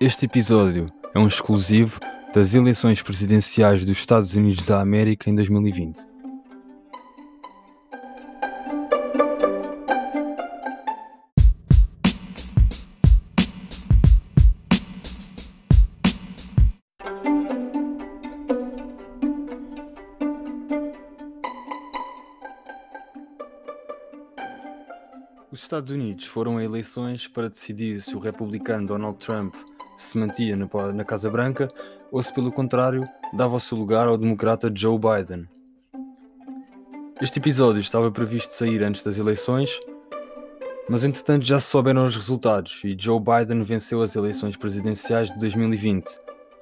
Este episódio é um exclusivo das eleições presidenciais dos Estados Unidos da América em 2020. Os Estados Unidos foram a eleições para decidir se o republicano Donald Trump se mantinha na, Casa Branca ou se, pelo contrário, dava o seu lugar ao democrata Joe Biden. Este episódio estava previsto sair antes das eleições, mas entretanto já se souberam os resultados e Joe Biden venceu as eleições presidenciais de 2020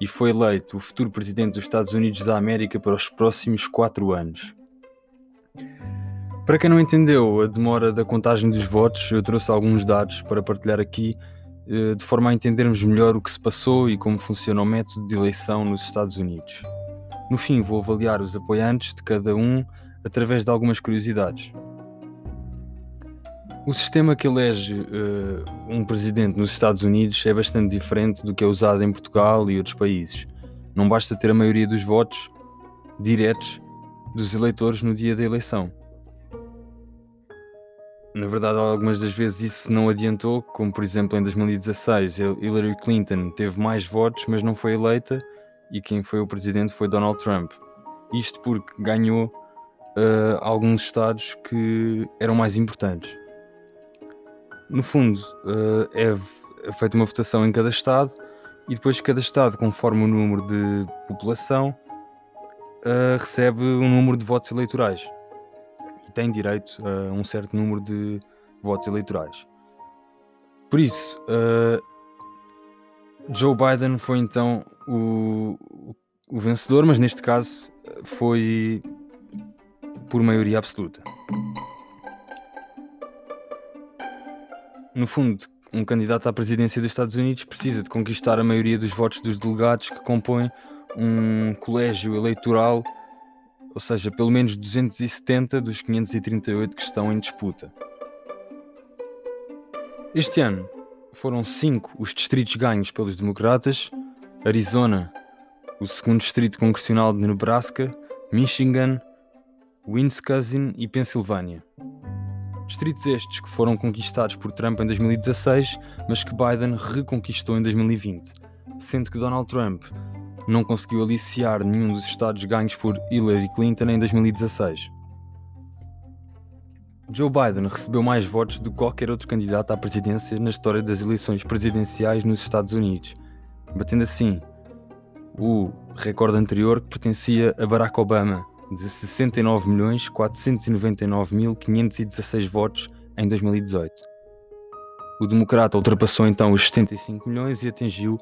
e foi eleito o futuro presidente dos Estados Unidos da América para os próximos quatro anos. Para quem não entendeu a demora da contagem dos votos, eu trouxe alguns dados para partilhar aqui, de forma a entendermos melhor o que se passou e como funciona o método de eleição nos Estados Unidos. No fim, vou avaliar os apoiantes de cada um através de algumas curiosidades. O sistema que elege uh, um presidente nos Estados Unidos é bastante diferente do que é usado em Portugal e outros países. Não basta ter a maioria dos votos diretos dos eleitores no dia da eleição. Na verdade, algumas das vezes isso não adiantou, como por exemplo em 2016, Hillary Clinton teve mais votos, mas não foi eleita, e quem foi o presidente foi Donald Trump. Isto porque ganhou uh, alguns estados que eram mais importantes. No fundo, uh, é feita uma votação em cada estado, e depois cada estado, conforme o número de população, uh, recebe um número de votos eleitorais tem direito a um certo número de votos eleitorais. Por isso, uh, Joe Biden foi então o, o vencedor, mas neste caso foi por maioria absoluta. No fundo, um candidato à presidência dos Estados Unidos precisa de conquistar a maioria dos votos dos delegados que compõem um colégio eleitoral ou seja, pelo menos 270 dos 538 que estão em disputa. Este ano foram cinco os distritos ganhos pelos democratas: Arizona, o segundo distrito congressional de Nebraska, Michigan, Wisconsin e Pensilvânia. Distritos estes que foram conquistados por Trump em 2016, mas que Biden reconquistou em 2020, sendo que Donald Trump não conseguiu aliciar nenhum dos estados ganhos por Hillary Clinton em 2016. Joe Biden recebeu mais votos do que qualquer outro candidato à presidência na história das eleições presidenciais nos Estados Unidos, batendo assim o recorde anterior que pertencia a Barack Obama, de 69.499.516 votos em 2018. O democrata ultrapassou então os 75 milhões e atingiu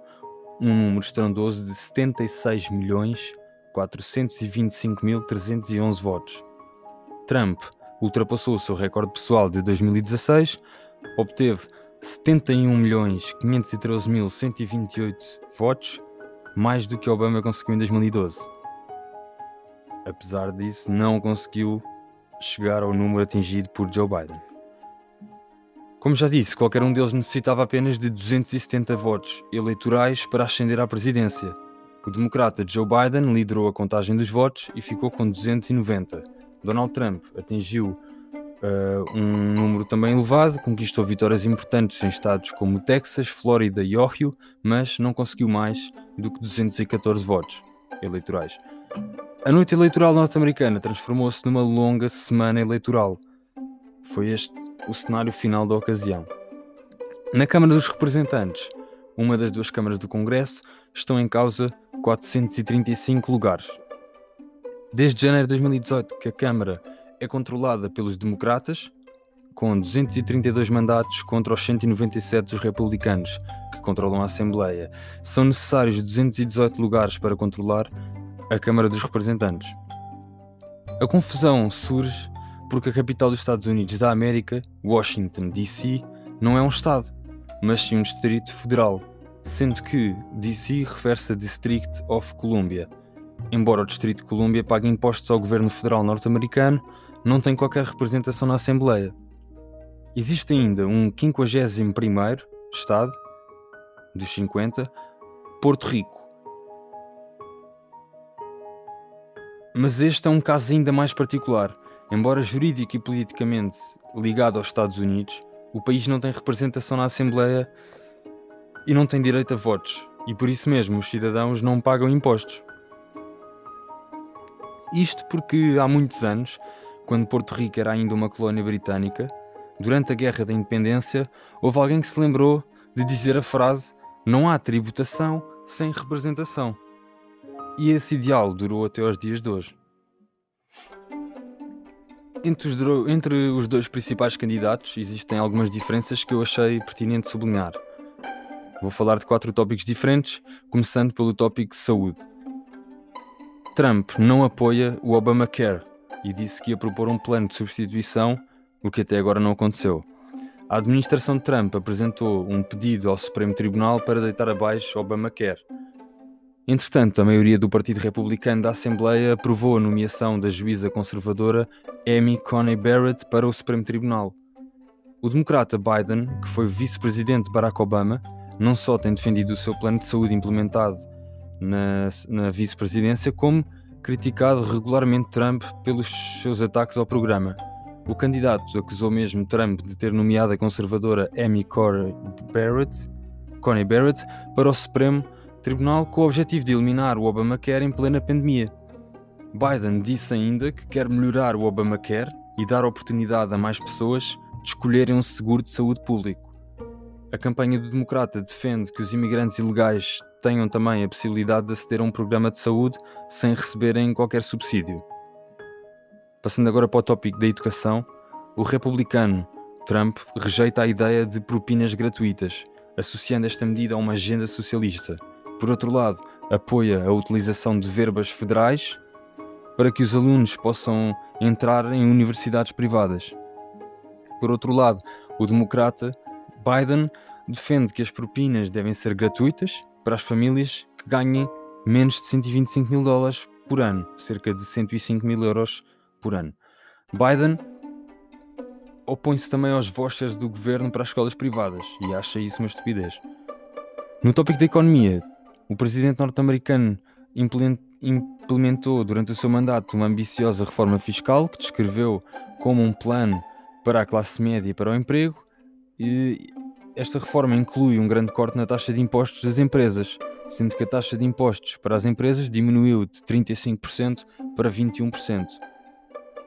um número estrondoso de 76 milhões 425.311 votos. Trump ultrapassou o seu recorde pessoal de 2016, obteve 71.513.128 votos, mais do que Obama conseguiu em 2012. Apesar disso, não conseguiu chegar ao número atingido por Joe Biden. Como já disse, qualquer um deles necessitava apenas de 270 votos eleitorais para ascender à presidência. O democrata Joe Biden liderou a contagem dos votos e ficou com 290. Donald Trump atingiu uh, um número também elevado, conquistou vitórias importantes em estados como Texas, Flórida e Ohio, mas não conseguiu mais do que 214 votos eleitorais. A noite eleitoral norte-americana transformou-se numa longa semana eleitoral. Foi este o cenário final da ocasião. Na Câmara dos Representantes, uma das duas câmaras do Congresso, estão em causa 435 lugares. Desde janeiro de 2018 que a Câmara é controlada pelos democratas, com 232 mandatos contra os 197 dos republicanos, que controlam a Assembleia. São necessários 218 lugares para controlar a Câmara dos Representantes. A confusão surge porque a capital dos Estados Unidos da América, Washington, D.C., não é um estado, mas sim um distrito federal, sendo que D.C. refere-se a District of Columbia. Embora o Distrito de Colômbia pague impostos ao governo federal norte-americano, não tem qualquer representação na Assembleia. Existe ainda um 51º Estado, dos 50, Porto Rico. Mas este é um caso ainda mais particular. Embora jurídico e politicamente ligado aos Estados Unidos, o país não tem representação na Assembleia e não tem direito a votos, e por isso mesmo os cidadãos não pagam impostos. Isto porque há muitos anos, quando Porto Rico era ainda uma colónia britânica, durante a Guerra da Independência, houve alguém que se lembrou de dizer a frase: Não há tributação sem representação. E esse ideal durou até aos dias de hoje. Entre os, entre os dois principais candidatos existem algumas diferenças que eu achei pertinente sublinhar. Vou falar de quatro tópicos diferentes, começando pelo tópico saúde. Trump não apoia o Obamacare e disse que ia propor um plano de substituição, o que até agora não aconteceu. A administração de Trump apresentou um pedido ao Supremo Tribunal para deitar abaixo Obamacare. Entretanto, a maioria do Partido Republicano da Assembleia aprovou a nomeação da juíza conservadora Amy Coney Barrett para o Supremo Tribunal. O democrata Biden, que foi vice-presidente de Barack Obama, não só tem defendido o seu plano de saúde implementado na, na vice-presidência, como criticado regularmente Trump pelos seus ataques ao programa. O candidato acusou mesmo Trump de ter nomeado a conservadora Amy Coney Barrett, Coney Barrett para o Supremo Tribunal com o objetivo de eliminar o Obamacare em plena pandemia. Biden disse ainda que quer melhorar o Obamacare e dar oportunidade a mais pessoas de escolherem um seguro de saúde público. A campanha do Democrata defende que os imigrantes ilegais tenham também a possibilidade de aceder a um programa de saúde sem receberem qualquer subsídio. Passando agora para o tópico da educação, o republicano Trump rejeita a ideia de propinas gratuitas, associando esta medida a uma agenda socialista. Por outro lado, apoia a utilização de verbas federais para que os alunos possam entrar em universidades privadas. Por outro lado, o democrata Biden defende que as propinas devem ser gratuitas para as famílias que ganhem menos de 125 mil dólares por ano, cerca de 105 mil euros por ano. Biden opõe-se também aos vouchers do governo para as escolas privadas e acha isso uma estupidez. No tópico da economia, o presidente norte-americano implementou durante o seu mandato uma ambiciosa reforma fiscal que descreveu como um plano para a classe média e para o emprego e esta reforma inclui um grande corte na taxa de impostos das empresas, sendo que a taxa de impostos para as empresas diminuiu de 35% para 21%.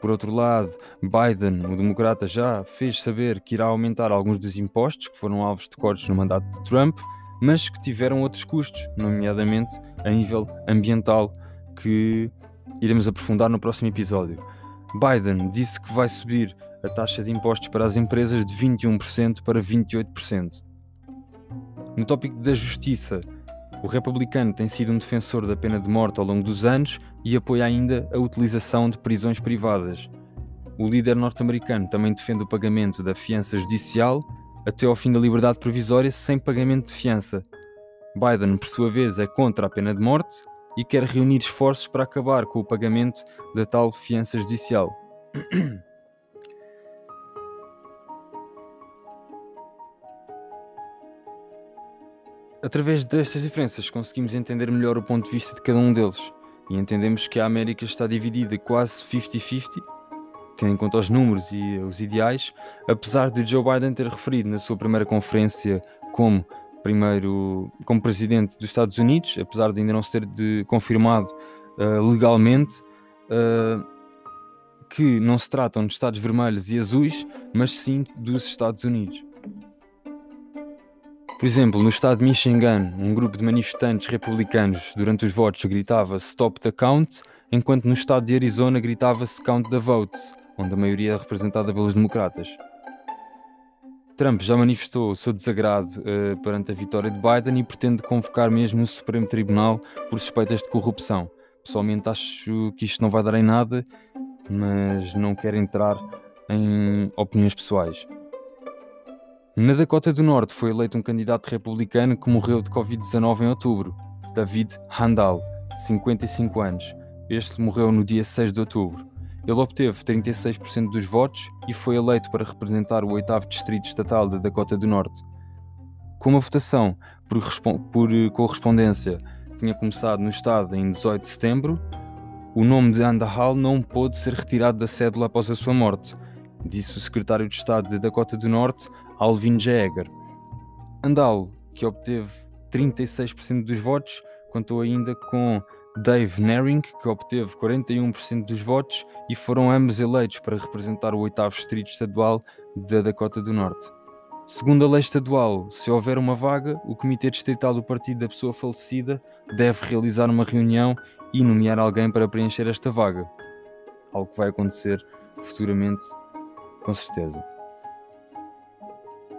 Por outro lado, Biden, o democrata, já fez saber que irá aumentar alguns dos impostos que foram alvos de cortes no mandato de Trump, mas que tiveram outros custos, nomeadamente a nível ambiental, que iremos aprofundar no próximo episódio. Biden disse que vai subir a taxa de impostos para as empresas de 21% para 28%. No tópico da justiça, o republicano tem sido um defensor da pena de morte ao longo dos anos e apoia ainda a utilização de prisões privadas. O líder norte-americano também defende o pagamento da fiança judicial até ao fim da liberdade provisória sem pagamento de fiança. Biden, por sua vez, é contra a pena de morte e quer reunir esforços para acabar com o pagamento da tal fiança judicial. Através destas diferenças conseguimos entender melhor o ponto de vista de cada um deles e entendemos que a América está dividida quase 50-50, tendo em conta os números e os ideais, apesar de Joe Biden ter referido na sua primeira conferência como primeiro como presidente dos Estados Unidos, apesar de ainda não se ter de, confirmado uh, legalmente uh, que não se tratam de Estados vermelhos e azuis, mas sim dos Estados Unidos. Por exemplo, no estado de Michigan, um grupo de manifestantes republicanos durante os votos gritava Stop the Count, enquanto no estado de Arizona gritava-se Count the Votes, onde a maioria é representada pelos democratas. Trump já manifestou o seu desagrado uh, perante a vitória de Biden e pretende convocar mesmo o Supremo Tribunal por suspeitas de corrupção. Pessoalmente acho que isto não vai dar em nada, mas não quero entrar em opiniões pessoais. Na Dakota do Norte foi eleito um candidato republicano que morreu de Covid-19 em outubro, David Handal, de 55 anos. Este morreu no dia 6 de outubro. Ele obteve 36% dos votos e foi eleito para representar o 8 Distrito Estatal da Dakota do Norte. Como a votação por, por correspondência tinha começado no Estado em 18 de setembro, o nome de Andahal não pôde ser retirado da cédula após a sua morte, disse o secretário de Estado de Dakota do Norte, Alvin Jaeger. Andal, que obteve 36% dos votos, contou ainda com Dave Naring, que obteve 41% dos votos e foram ambos eleitos para representar o oitavo distrito estadual da Dakota do Norte. Segundo a lei estadual, se houver uma vaga, o Comitê Distrital do Partido da Pessoa Falecida deve realizar uma reunião e nomear alguém para preencher esta vaga. Algo que vai acontecer futuramente, com certeza.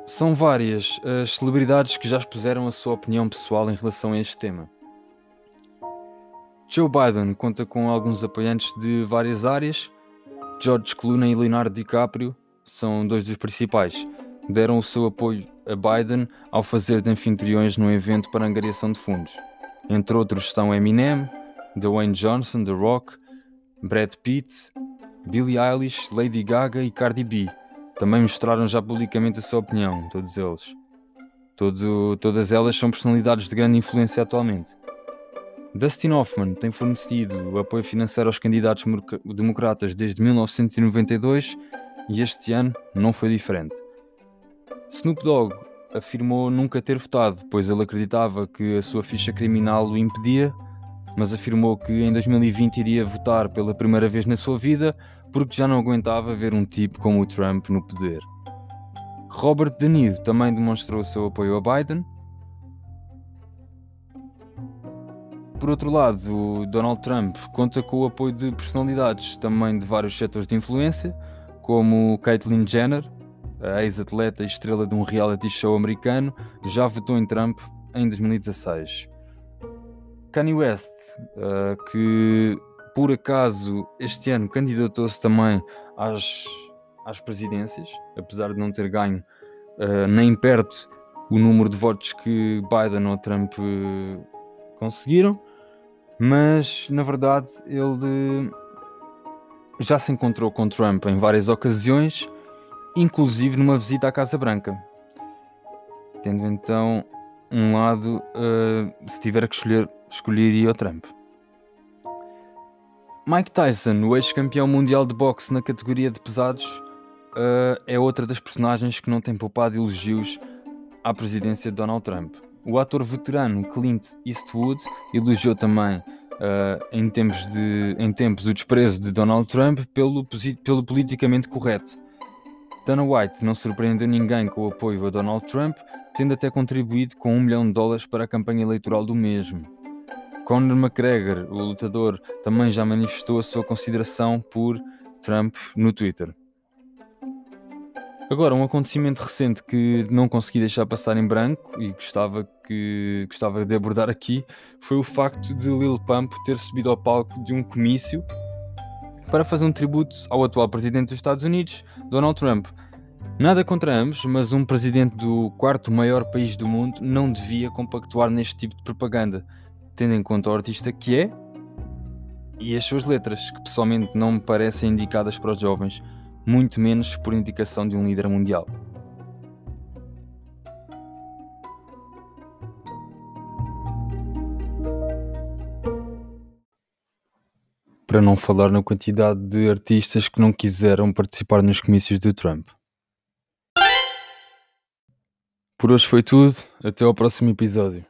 São várias as celebridades que já expuseram a sua opinião pessoal em relação a este tema. Joe Biden conta com alguns apoiantes de várias áreas. George Clooney e Leonardo DiCaprio são dois dos principais. Deram o seu apoio a Biden ao fazer de anfitriões no evento para angariação de fundos. Entre outros estão Eminem, Dwayne Johnson, The Rock, Brad Pitt, Billie Eilish, Lady Gaga e Cardi B. Também mostraram já publicamente a sua opinião, todos eles. Todo, todas elas são personalidades de grande influência atualmente. Dustin Hoffman tem fornecido apoio financeiro aos candidatos democratas desde 1992 e este ano não foi diferente. Snoop Dogg afirmou nunca ter votado, pois ele acreditava que a sua ficha criminal o impedia, mas afirmou que em 2020 iria votar pela primeira vez na sua vida porque já não aguentava ver um tipo como o Trump no poder. Robert De Niro também demonstrou seu apoio a Biden Por outro lado, Donald Trump conta com o apoio de personalidades também de vários setores de influência, como Caitlyn Jenner, a ex-atleta e estrela de um reality show americano, já votou em Trump em 2016. Kanye West, uh, que por acaso este ano candidatou-se também às, às presidências, apesar de não ter ganho uh, nem perto o número de votos que Biden ou Trump uh, conseguiram mas na verdade ele já se encontrou com Trump em várias ocasiões, inclusive numa visita à Casa Branca. Tendo então um lado, uh, se tiver que escolher, escolheria o Trump. Mike Tyson, o ex-campeão mundial de boxe na categoria de pesados, uh, é outra das personagens que não tem poupado elogios à presidência de Donald Trump. O ator veterano Clint Eastwood elogiou também uh, em, tempos de, em tempos desprezo de Donald Trump pelo, pelo politicamente correto. Dana White não surpreendeu ninguém com o apoio a Donald Trump, tendo até contribuído com um milhão de dólares para a campanha eleitoral do mesmo. Conor McGregor, o lutador, também já manifestou a sua consideração por Trump no Twitter. Agora, um acontecimento recente que não consegui deixar passar em branco e gostava, que, gostava de abordar aqui foi o facto de Lil Pump ter subido ao palco de um comício para fazer um tributo ao atual presidente dos Estados Unidos, Donald Trump. Nada contra ambos, mas um presidente do quarto maior país do mundo não devia compactuar neste tipo de propaganda, tendo em conta o artista que é e as suas letras, que pessoalmente não me parecem indicadas para os jovens muito menos por indicação de um líder mundial. Para não falar na quantidade de artistas que não quiseram participar nos comícios do Trump. Por hoje foi tudo, até ao próximo episódio.